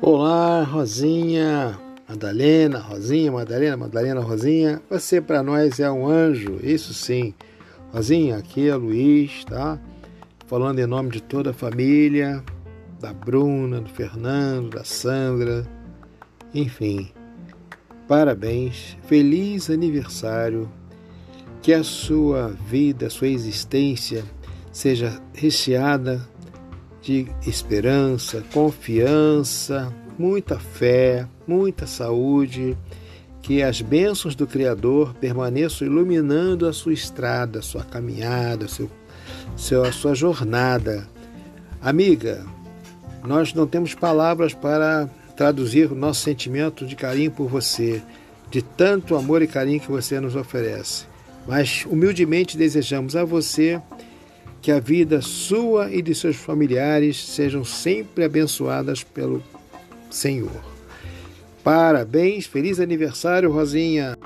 Olá, Rosinha, Madalena, Rosinha, Madalena, Madalena, Rosinha. Você para nós é um anjo, isso sim. Rosinha, aqui é Luiz, tá? Falando em nome de toda a família, da Bruna, do Fernando, da Sandra, enfim. Parabéns, feliz aniversário. Que a sua vida, a sua existência seja recheada de esperança, confiança, muita fé, muita saúde, que as bênçãos do Criador permaneçam iluminando a sua estrada, a sua caminhada, seu, seu, a sua jornada. Amiga, nós não temos palavras para traduzir o nosso sentimento de carinho por você, de tanto amor e carinho que você nos oferece. Mas humildemente desejamos a você que a vida sua e de seus familiares sejam sempre abençoadas pelo Senhor. Parabéns, feliz aniversário, Rosinha!